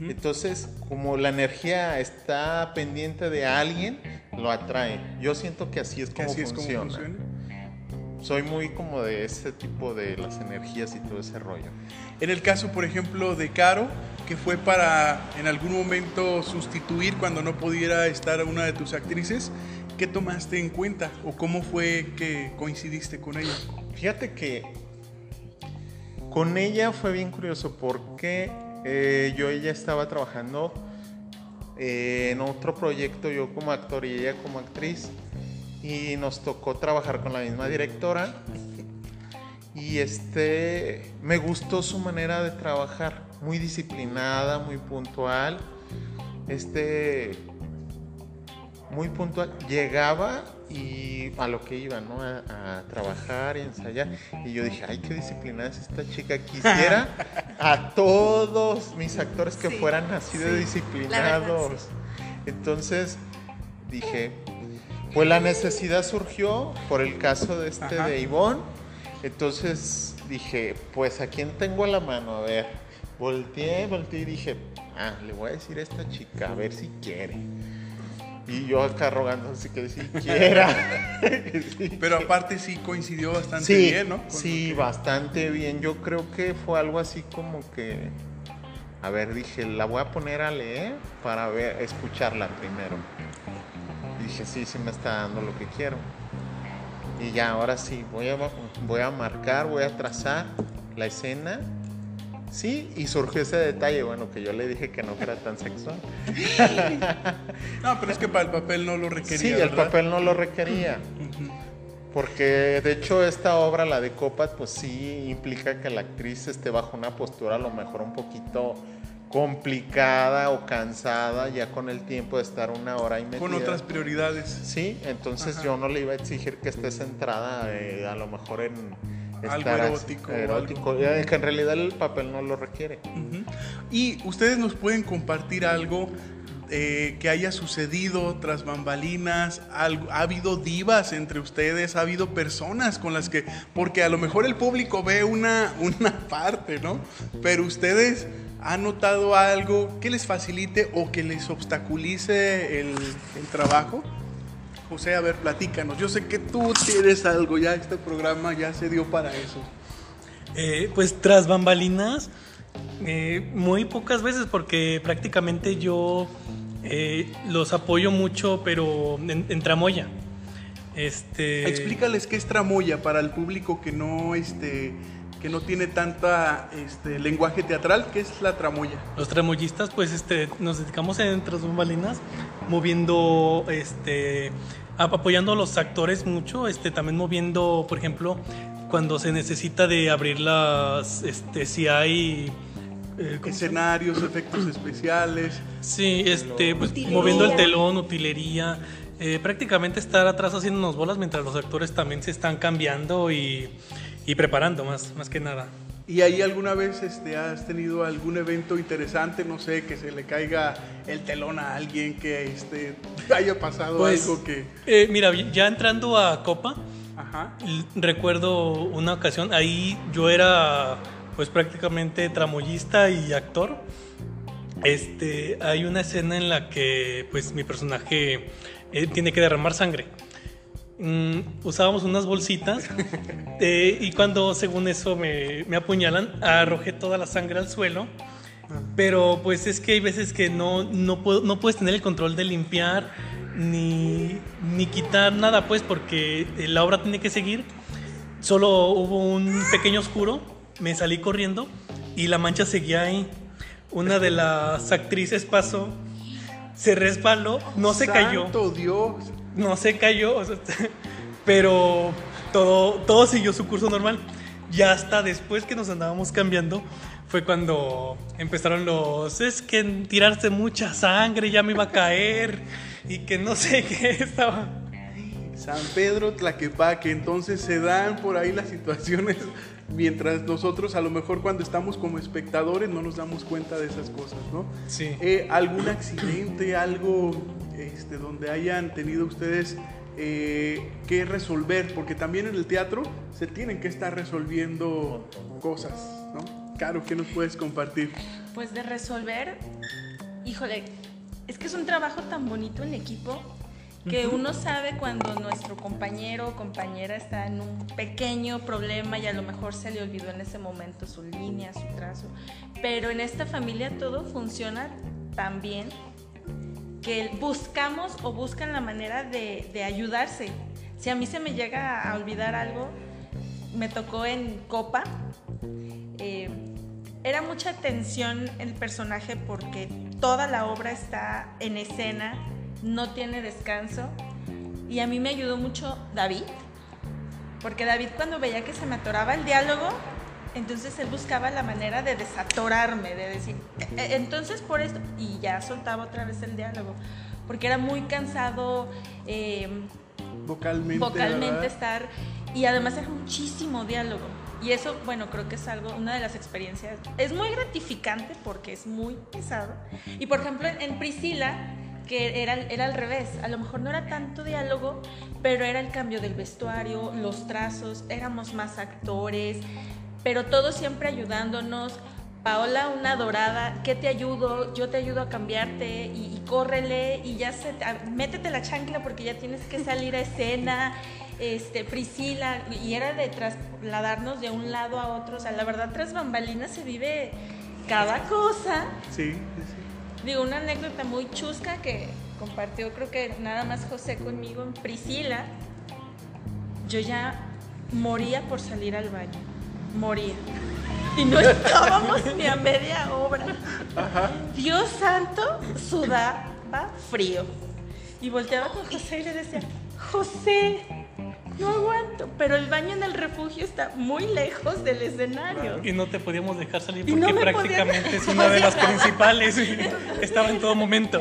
Entonces, como la energía está pendiente de alguien, lo atrae. Yo siento que así es como así es como funciona. Soy muy como de ese tipo de las energías y todo ese rollo. En el caso, por ejemplo, de Caro, que fue para en algún momento sustituir cuando no pudiera estar una de tus actrices, ¿qué tomaste en cuenta o cómo fue que coincidiste con ella? Fíjate que con ella fue bien curioso porque eh, yo ella estaba trabajando eh, en otro proyecto, yo como actor y ella como actriz, y nos tocó trabajar con la misma directora. Y este, me gustó su manera de trabajar, muy disciplinada, muy puntual. Este, muy puntual. Llegaba y a lo que iba, ¿no? A, a trabajar y ensayar. Y yo dije, ay, qué disciplinada es esta chica. Quisiera a todos mis actores que Sí, fueran así de sí, disciplinados. Entonces dije, pues la necesidad surgió por el caso de este Ajá. de Ivonne. Entonces dije, pues a quién tengo a la mano, a ver. Volteé, volteé y dije, ah, le voy a decir a esta chica, a ver si quiere. Y yo acá rogando así que siquiera. Pero aparte sí coincidió bastante sí, bien, ¿no? Con sí, que- bastante bien. Yo creo que fue algo así como que. A ver, dije, la voy a poner a leer para ver, escucharla primero. Y dije, sí, sí me está dando lo que quiero. Y ya, ahora sí, voy a, voy a marcar, voy a trazar la escena. Sí, y surgió ese detalle, bueno, que yo le dije que no era tan sexual. No, pero es que para el papel no lo requería. Sí, el papel no lo requería. Porque de hecho esta obra, la de Copat, pues sí implica que la actriz esté bajo una postura a lo mejor un poquito complicada o cansada ya con el tiempo de estar una hora y media. Con otras prioridades. Sí, entonces Ajá. yo no le iba a exigir que esté centrada eh, a lo mejor en Algo erótico erótico, que en realidad el papel no lo requiere. Y ustedes nos pueden compartir algo eh, que haya sucedido tras bambalinas, algo- ha habido divas entre ustedes, ha habido personas con las que, porque a lo mejor el público ve una, una parte, ¿no? Pero ustedes han notado algo que les facilite o que les obstaculice el, el trabajo. José, a ver, platícanos. Yo sé que tú tienes algo, ya este programa ya se dio para eso. Eh, pues tras bambalinas, eh, muy pocas veces porque prácticamente yo eh, los apoyo mucho, pero en, en tramoya. Este, Explícales qué es tramoya para el público que no, este, que no tiene tanta este, lenguaje teatral. ¿Qué es la tramoya? Los tramoyistas, pues este, nos dedicamos en tras bambalinas, moviendo, este, ap- apoyando a los actores mucho, este, también moviendo, por ejemplo, cuando se necesita de abrir las, este, si hay... eh. Escenarios, efectos especiales. Sí, este, pues Utilería. moviendo el telón, utilería, eh, prácticamente estar atrás haciéndonos bolas mientras los actores también se están cambiando y, y preparando más, más que nada. ¿Y ahí alguna vez este, has tenido algún evento interesante? No sé, que se le caiga el telón a alguien, que este, haya pasado Pues, algo que... eh, mira, ya entrando a Copa, Ajá. recuerdo una ocasión, ahí yo era pues prácticamente tramoyista y actor. Este, hay una escena en la que pues mi personaje eh, tiene que derramar sangre. Mm, usábamos unas bolsitas eh, y cuando según eso me, me apuñalan, arrojé toda la sangre al suelo. Pero pues es que hay veces que no, no, puedo- no puedes tener el control de limpiar ni, ni quitar nada, pues porque eh, la obra tiene que seguir. Solo hubo un pequeño oscuro, me salí corriendo y la mancha seguía ahí. Una de las actrices pasó, se resbaló, no se cayó ¡Santo Dios! No se cayó, o sea, pero todo, todo siguió su curso normal. Ya hasta después que nos andábamos cambiando fue cuando empezaron los, es que tirarse mucha sangre ya me iba a caer y que no sé qué estaba. San Pedro Tlaquepaque, entonces se dan por ahí las situaciones mientras nosotros a lo mejor cuando estamos como espectadores no nos damos cuenta de esas cosas, ¿no? Sí. Eh, ¿Algún accidente, algo este, donde hayan tenido ustedes eh, que resolver? Porque también en el teatro se tienen que estar resolviendo cosas, ¿no? Caro, ¿qué nos puedes compartir? Pues de resolver, híjole, es que es un trabajo tan bonito en equipo que uno sabe cuando nuestro compañero o compañera está en un pequeño problema y a lo mejor se le olvidó en ese momento su línea, su trazo, pero en esta familia todo funciona tan bien que buscamos o buscan la manera de, ayudarse. Si a mí se me llega a olvidar algo, me tocó en Copa, eh, era mucha tensión el personaje porque toda la obra está en escena, no tiene descanso. Y a mí me ayudó mucho David, porque David cuando veía que se me atoraba el diálogo, entonces él buscaba la manera de desatorarme, de decir, "E- e- entonces por esto, y ya soltaba otra vez el diálogo, porque era muy cansado. eh, Vocalmente. vocalmente estar y además era muchísimo diálogo y eso bueno creo que es algo una de las experiencias es muy gratificante porque es muy pesado y por ejemplo en, en Priscila que era, era al revés a lo mejor no era tanto diálogo pero era el cambio del vestuario los trazos éramos más actores pero todos siempre ayudándonos Paola, una dorada, ¿qué te ayudo? Yo te ayudo a cambiarte y, y córrele y ya se, métete la chancla porque ya tienes que salir a escena. Este, Priscila, y era de trasladarnos de un lado a otro. O sea, la verdad, tras bambalinas se vive cada cosa. Sí, sí, sí. Digo, una anécdota muy chusca que compartió, creo que nada más José conmigo en Priscila. Yo ya moría por salir al baño. Moría y no estábamos ni a media obra. Dios santo, sudaba frío. Y volteaba con José y le decía, José, no aguanto, pero el baño en el refugio está muy lejos del escenario. Y no te podíamos dejar salir porque prácticamente es una de las principales. Estaba en todo momento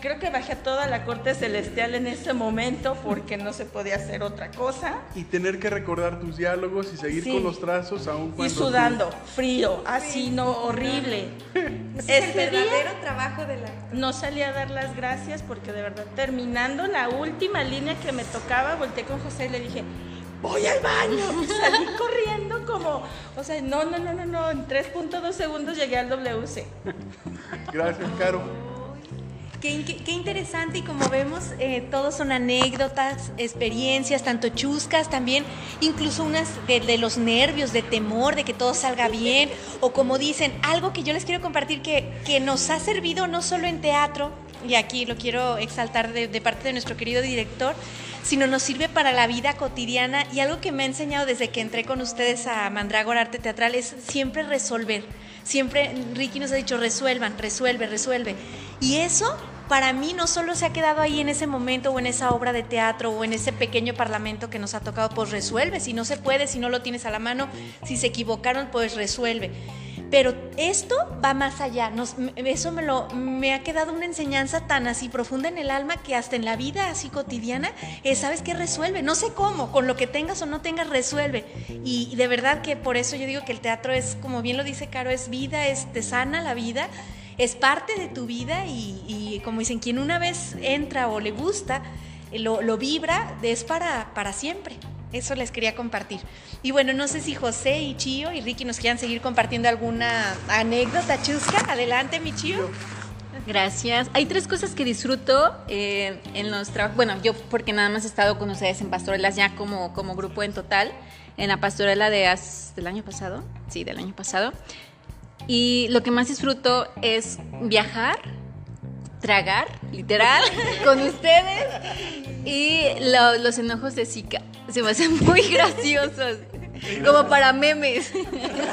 creo que bajé a toda la corte celestial en ese momento porque no se podía hacer otra cosa. Y tener que recordar tus diálogos y seguir con los trazos aún cuando... Y sudando, frío, así, no, horrible. Es el verdadero trabajo de la... No salí a dar las gracias porque de verdad, terminando la última línea que me tocaba, volteé con José y le dije, voy al baño. Y salí corriendo como, o sea, no, no, no, no, no, en 3.2 segundos llegué al WC. Gracias, Caro. Qué, interesante y como vemos, eh, todos son anécdotas, experiencias, tanto chuscas también, incluso unas de, los nervios, de temor, de que todo salga bien, o como dicen, algo que yo les quiero compartir que, que nos ha servido no solo en teatro, y aquí lo quiero exaltar de, de parte de nuestro querido director, sino nos sirve para la vida cotidiana y algo que me ha enseñado desde que entré con ustedes a Mandragor Arte Teatral es siempre resolver. Siempre Ricky nos ha dicho resuelvan, resuelve, resuelve. Y eso para mí no solo se ha quedado ahí en ese momento o en esa obra de teatro o en ese pequeño parlamento que nos ha tocado, pues resuelve. Si no se puede, si no lo tienes a la mano, si se equivocaron, pues resuelve. Pero esto va más allá. eso me, ha quedado una enseñanza tan así profunda en el alma que hasta en la vida así cotidiana, eh, ¿sabes qué resuelve? No sé cómo, con lo que tengas o no tengas, resuelve. Y, de verdad que por eso yo digo que el teatro es, como bien lo dice Caro, es vida, es, te sana la vida es parte de tu vida y, como dicen, quien una vez entra o le gusta, lo, lo, vibra, es para, para siempre. Eso les quería compartir. Y bueno, no sé si José y Chío y Ricky nos quieran seguir compartiendo alguna anécdota chusca. Adelante, mi Chío. Gracias. Hay tres cosas que disfruto eh, en los trabajos. Bueno, yo porque nada más he estado con ustedes en Pastorelas ya como, como grupo en total. En la pastorela de del año pasado. Sí, del año pasado. Y lo que más disfruto es viajar, tragar, literal, con ustedes. Y los enojos de Zika se me hacen muy graciosos. Como para memes.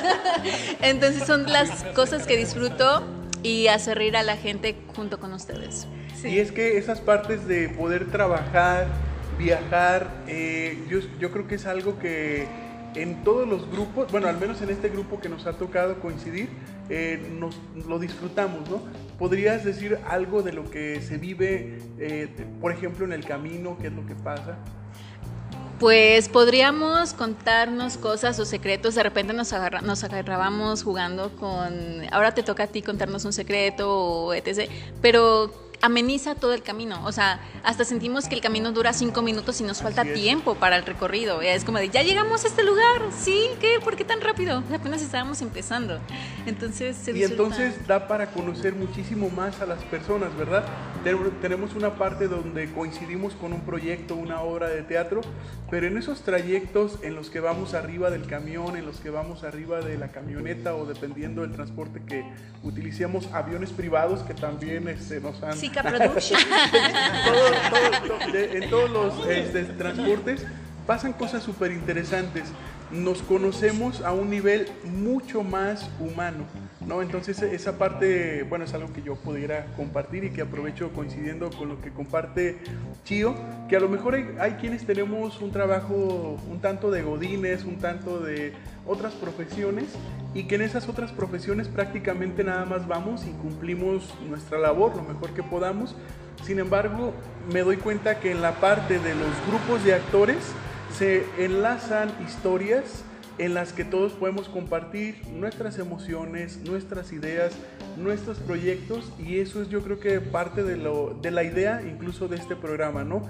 Entonces son las cosas que disfruto y hacer reír a la gente junto con ustedes. Y es que esas partes de poder trabajar, viajar, eh, yo, yo creo que es algo que en todos los grupos, bueno, al menos en este grupo que nos ha tocado coincidir, eh, lo disfrutamos, ¿no? ¿Podrías decir algo de lo que se vive, eh, por ejemplo, en el camino? ¿Qué es lo que pasa? Pues podríamos contarnos cosas o secretos, de repente nos, nos agarrábamos jugando con, ahora te toca a ti contarnos un secreto o etc. Pero ameniza todo el camino. O sea, hasta sentimos que el camino dura cinco minutos y nos falta tiempo para el recorrido. Es como de, ya llegamos a este lugar, ¿sí? ¿Qué? ¿Por qué tan rápido? Apenas estábamos empezando. Entonces, se Y entonces da para conocer muchísimo más a las personas, ¿verdad? Tenemos una parte donde coincidimos con un proyecto, una obra de teatro, pero en esos trayectos en los que vamos arriba del camión, en los que vamos arriba de la camioneta o dependiendo del transporte que utilicemos, aviones privados que también este, nos han en todos los este, transportes pasan cosas súper interesantes. Nos conocemos a un nivel mucho más humano. ¿No? Entonces esa parte, bueno, es algo que yo pudiera compartir y que aprovecho coincidiendo con lo que comparte Chío, que a lo mejor hay, hay, quienes tenemos un trabajo un tanto de godines, un tanto de otras profesiones y que en esas otras profesiones prácticamente nada más vamos y cumplimos nuestra labor lo mejor que podamos. Sin embargo, me doy cuenta que en la parte de los grupos de actores se enlazan historias en las que todos podemos compartir nuestras emociones, nuestras ideas, nuestros proyectos y eso es yo creo que parte de, lo, de la idea incluso de este programa, ¿no?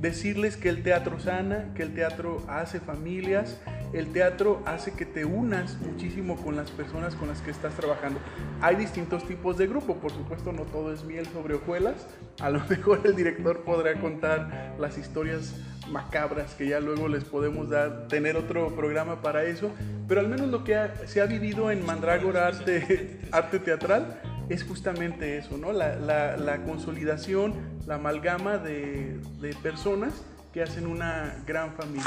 Decirles que el teatro sana, que el teatro hace familias, el teatro hace que te unas muchísimo con las personas con las que estás trabajando. Hay distintos tipos de grupo, por supuesto no todo es miel sobre hojuelas, a lo mejor el director podrá contar las historias macabras que ya luego les podemos dar, tener otro programa para eso, pero al menos lo que se ha vivido en Mandrágora Arte, Arte Teatral es justamente eso, ¿no? La, consolidación, la amalgama de, de personas que hacen una gran familia.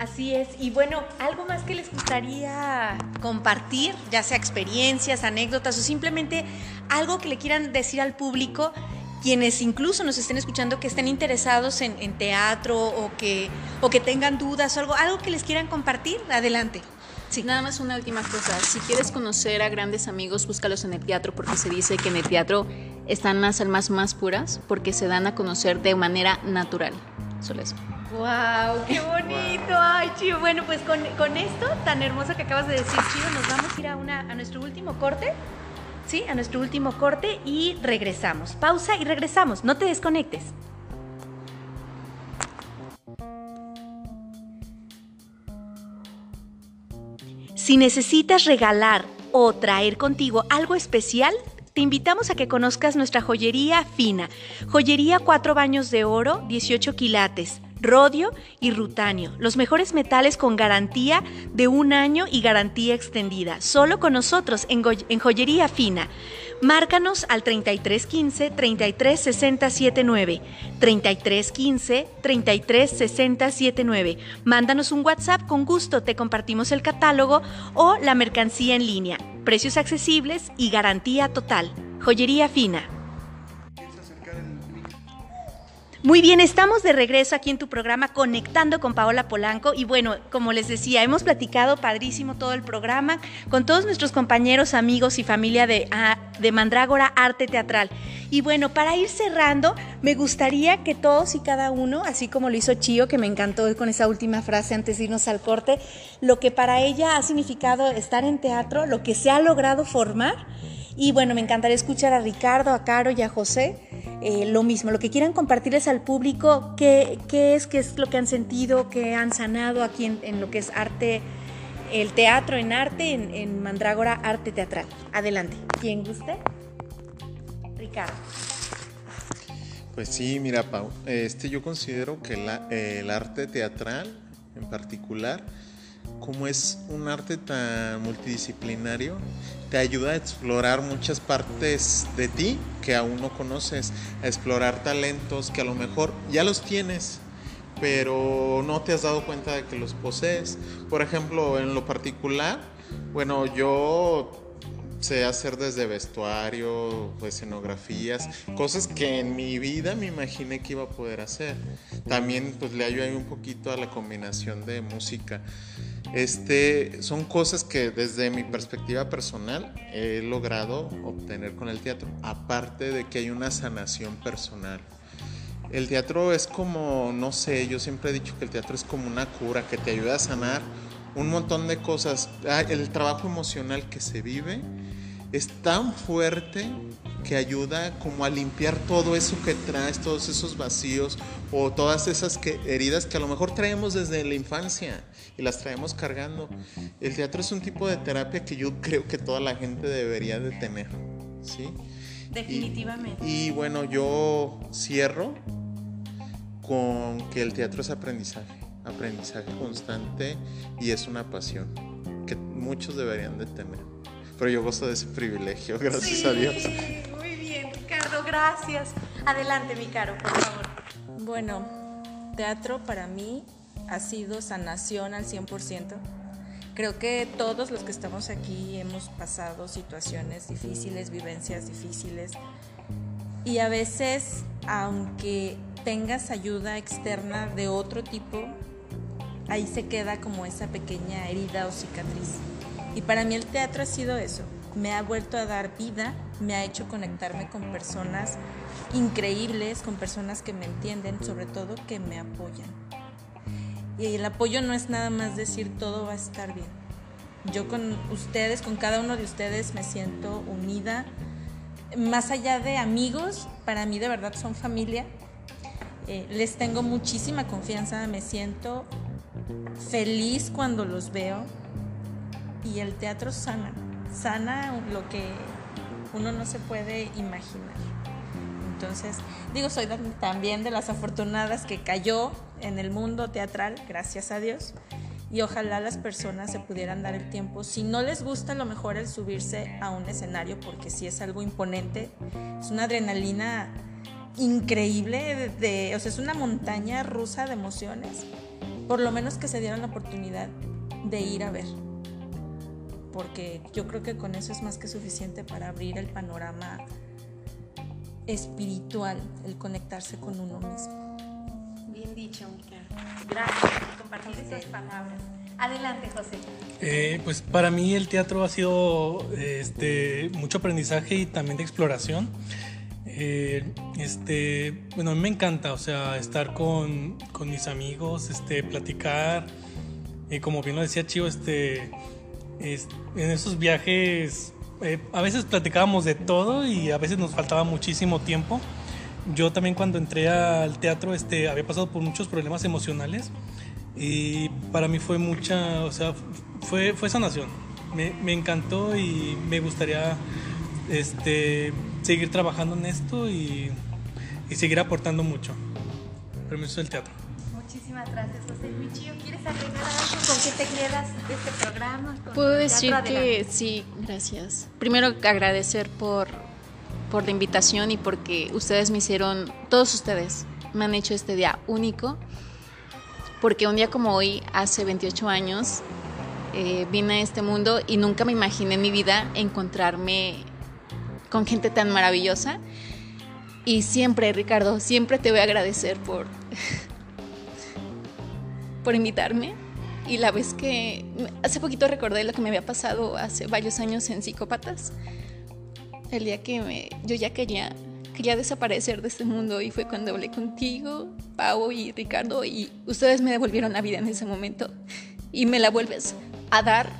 Así es. Y bueno, algo más que les gustaría compartir, ya sea experiencias, anécdotas o simplemente algo que le quieran decir al público, quienes incluso nos estén escuchando que estén interesados en, teatro o que, o que tengan dudas o algo, algo que les quieran compartir, adelante. Sí. Nada más una última cosa. Si quieres conocer a grandes amigos, búscalos en el teatro porque se dice que en el teatro están las almas más puras porque se dan a conocer de manera natural. Solo eso. ¡Wow! ¡Qué bonito! ¡Ay, chido! Bueno, pues con, esto tan hermoso que acabas de decir, chido, nos vamos a ir a, una, a nuestro último corte. ¿Sí? A nuestro último corte y regresamos. Pausa y regresamos. No te desconectes. Si necesitas regalar o traer contigo algo especial, te invitamos a que conozcas nuestra joyería fina. Joyería cuatro baños de oro, 18 quilates rodio y rutanio, los mejores metales con garantía de un año y garantía extendida, solo con nosotros en, Joyería Fina. Márcanos al 3315 33679 3315 33679. Mándanos un WhatsApp, con gusto te compartimos el catálogo o la mercancía en línea. Precios accesibles y garantía total. Joyería Fina. Muy bien, estamos de regreso aquí en tu programa Conectando con Paola Polanco y bueno, como les decía, hemos platicado padrísimo todo el programa con todos nuestros compañeros, amigos y familia de, ah, de Mandrágora Arte Teatral. Y bueno, para ir cerrando, me gustaría que todos y cada uno, así como lo hizo Chío, que me encantó con esa última frase antes de irnos al corte, lo que para ella ha significado estar en teatro, lo que se ha logrado formar. Y bueno, me encantaría escuchar a Ricardo, a Caro y a José eh, lo mismo, lo que quieran compartirles al público, qué, qué, es, qué es lo que han sentido, qué han sanado aquí en, lo que es arte, el teatro en arte, en, Mandrágora Arte Teatral. Adelante, quien guste. Ricardo. Pues sí, mira, Pau, este, yo considero que el arte teatral en particular como es un arte tan multidisciplinario, te ayuda a explorar muchas partes de ti que aún no conoces, a explorar talentos que a lo mejor ya los tienes, pero no te has dado cuenta de que los posees. Por ejemplo, en lo particular, bueno, yo sé hacer desde vestuario, escenografías, cosas que en mi vida me imaginé que iba a poder hacer. También pues le ayuda un poquito a la combinación de música. Este, son cosas que desde mi perspectiva personal he logrado obtener con el teatro, aparte de que hay una sanación personal. El teatro es como, no sé, yo siempre he dicho que el teatro es como una cura que te ayuda a sanar un montón de cosas. Ah, el trabajo emocional que se vive es tan fuerte que ayuda como a limpiar todo eso que traes, todos esos vacíos o todas esas que, heridas que a lo mejor traemos desde la infancia y las traemos cargando. El teatro es un tipo de terapia que yo creo que toda la gente debería de tener, ¿sí? Definitivamente. Y, bueno, yo cierro con que el teatro es aprendizaje, aprendizaje constante y es una pasión que muchos deberían de tener pero yo gozo de ese privilegio, gracias a Dios. Muy bien, Ricardo, gracias. Adelante, mi caro, por favor. Bueno, teatro para mí ha sido sanación al 100%. Creo que todos los que estamos aquí hemos pasado situaciones difíciles, vivencias difíciles. Y a veces, aunque tengas ayuda externa de otro tipo, ahí se queda como esa pequeña herida o cicatriz. Y para mí el teatro ha sido eso. Me ha vuelto a dar vida, me ha hecho conectarme con personas increíbles, con personas que me entienden, sobre todo que me apoyan. Y el apoyo no es nada más decir todo va a estar bien. Yo con ustedes, con cada uno de ustedes me siento unida. Más allá de amigos, para mí de verdad son familia. Eh, les tengo muchísima confianza, me siento feliz cuando los veo y el teatro sana, sana lo que uno no se puede imaginar. Entonces, digo, soy también de las afortunadas que cayó en el mundo teatral, gracias a Dios, y ojalá las personas se pudieran dar el tiempo, si no les gusta, lo mejor el subirse a un escenario, porque sí es algo imponente, es una adrenalina increíble, de, o sea, es una montaña rusa de emociones, por lo menos que se dieran la oportunidad de ir a ver porque yo creo que con eso es más que suficiente para abrir el panorama espiritual, el conectarse con uno mismo. Bien dicho, Gracias por compartir esas palabras. Adelante, José. Eh, pues para mí el teatro ha sido este, mucho aprendizaje y también de exploración. Eh, este, bueno, a mí me encanta, o sea, estar con, con mis amigos, este, platicar. Y como bien lo decía Chivo, este, en esos viajes eh, a veces platicábamos de todo y a veces nos faltaba muchísimo tiempo. Yo también cuando entré al teatro este, había pasado por muchos problemas emocionales y para mí fue mucha, o sea, fue, fue sanación. Me, me encantó y me gustaría este, seguir trabajando en esto y, y seguir aportando mucho. Permiso del teatro. Muchísimas gracias, José Michio. ¿Quieres agregar algo? ¿Con qué te quedas de este programa? Puedo decir que sí, gracias. Primero agradecer por, por la invitación y porque ustedes me hicieron, todos ustedes me han hecho este día único. Porque un día como hoy, hace 28 años, eh, vine a este mundo y nunca me imaginé en mi vida encontrarme con gente tan maravillosa. Y siempre, Ricardo, siempre te voy a agradecer por, por invitarme. Y la vez que hace poquito recordé lo que me había pasado hace varios años en Psicópatas, el día que me, yo ya quería, quería desaparecer de este mundo y fue cuando hablé contigo, Pau y Ricardo y ustedes me devolvieron la vida en ese momento y me la vuelves a dar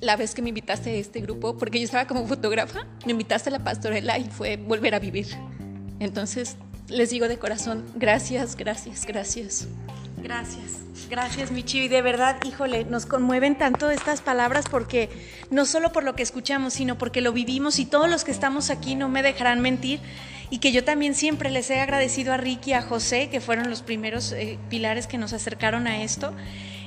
la vez que me invitaste a este grupo, porque yo estaba como fotógrafa, me invitaste a la pastorela y fue volver a vivir. Entonces, les digo de corazón, gracias, gracias, gracias. Gracias, gracias Michi. Y de verdad, híjole, nos conmueven tanto estas palabras porque no solo por lo que escuchamos, sino porque lo vivimos y todos los que estamos aquí no me dejarán mentir. Y que yo también siempre les he agradecido a Ricky y a José, que fueron los primeros eh, pilares que nos acercaron a esto.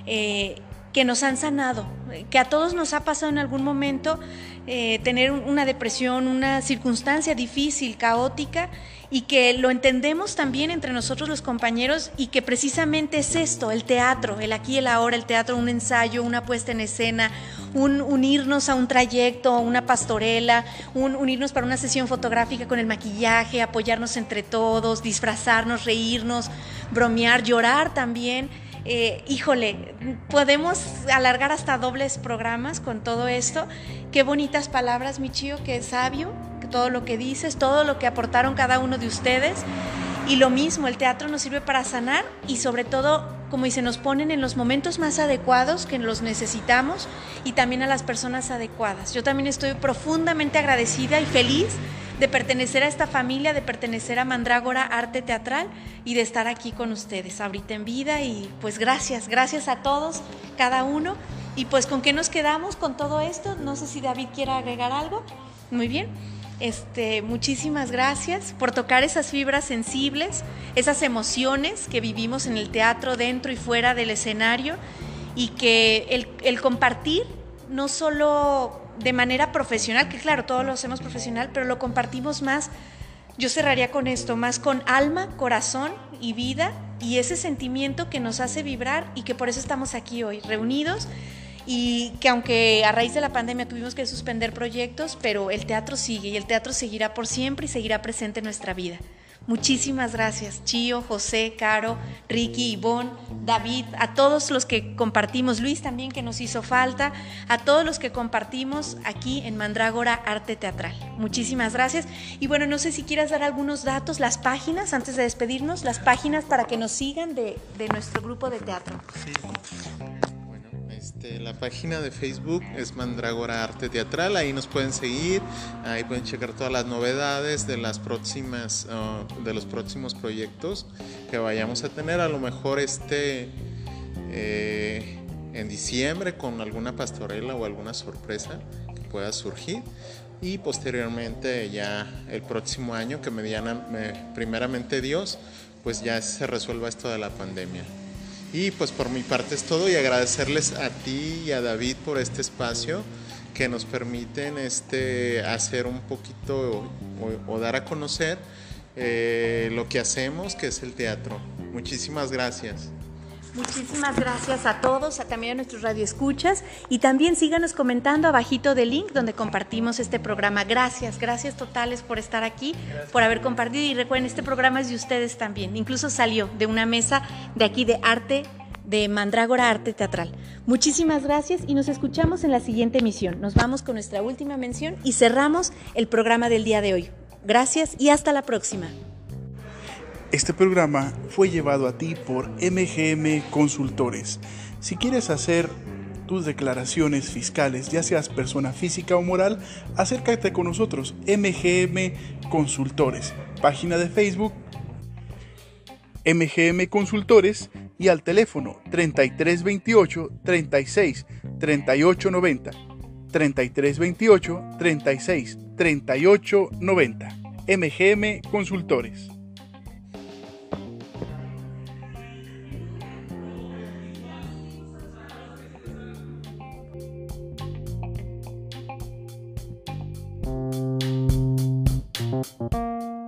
Eh, que nos han sanado, que a todos nos ha pasado en algún momento eh, tener una depresión, una circunstancia difícil, caótica, y que lo entendemos también entre nosotros los compañeros y que precisamente es esto, el teatro, el aquí el ahora, el teatro, un ensayo, una puesta en escena, un unirnos a un trayecto, una pastorela, un unirnos para una sesión fotográfica con el maquillaje, apoyarnos entre todos, disfrazarnos, reírnos, bromear, llorar también. Eh, híjole, podemos alargar hasta dobles programas con todo esto. Qué bonitas palabras, mi chío, qué sabio, todo lo que dices, todo lo que aportaron cada uno de ustedes. Y lo mismo, el teatro nos sirve para sanar y sobre todo, como dice, nos ponen en los momentos más adecuados que los necesitamos y también a las personas adecuadas. Yo también estoy profundamente agradecida y feliz de pertenecer a esta familia, de pertenecer a Mandrágora Arte Teatral y de estar aquí con ustedes ahorita en vida y pues gracias, gracias a todos, cada uno. Y pues con qué nos quedamos con todo esto, no sé si David quiere agregar algo. Muy bien. Este, muchísimas gracias por tocar esas fibras sensibles, esas emociones que vivimos en el teatro, dentro y fuera del escenario, y que el, el compartir no solo de manera profesional, que claro, todos lo hacemos profesional, pero lo compartimos más, yo cerraría con esto, más con alma, corazón y vida, y ese sentimiento que nos hace vibrar y que por eso estamos aquí hoy, reunidos y que aunque a raíz de la pandemia tuvimos que suspender proyectos, pero el teatro sigue y el teatro seguirá por siempre y seguirá presente en nuestra vida. Muchísimas gracias, Chío, José, Caro, Ricky, Ivonne, David, a todos los que compartimos, Luis también que nos hizo falta, a todos los que compartimos aquí en Mandrágora Arte Teatral. Muchísimas gracias. Y bueno, no sé si quieras dar algunos datos, las páginas, antes de despedirnos, las páginas para que nos sigan de, de nuestro grupo de teatro. Sí. Este, la página de Facebook es Mandrágora Arte Teatral, ahí nos pueden seguir, ahí pueden checar todas las novedades de las próximas, uh, de los próximos proyectos que vayamos a tener. A lo mejor este, eh, en diciembre con alguna pastorela o alguna sorpresa que pueda surgir y posteriormente ya el próximo año que mediana, primeramente Dios pues ya se resuelva esto de la pandemia. Y pues por mi parte es todo y agradecerles a ti y a David por este espacio que nos permiten este, hacer un poquito o, dar a conocer eh, lo que hacemos, que es el teatro. Muchísimas gracias. Muchísimas gracias a todos, a también a nuestros radioescuchas y también síganos comentando abajito del link donde compartimos este programa. Gracias, gracias totales por estar aquí, por haber compartido y recuerden, este programa es de ustedes también. Incluso salió de una mesa de aquí de arte de Mandrágora Arte Teatral. Muchísimas gracias y nos escuchamos en la siguiente emisión. Nos vamos con nuestra última mención y cerramos el programa del día de hoy. Gracias y hasta la próxima. Este programa fue llevado a ti por MGM Consultores. Si quieres hacer tus declaraciones fiscales, ya seas persona física o moral, acércate con nosotros, MGM Consultores, página de Facebook MGM Consultores y al teléfono 3328 36 38 90 3328 36 38 90 MGM Consultores Música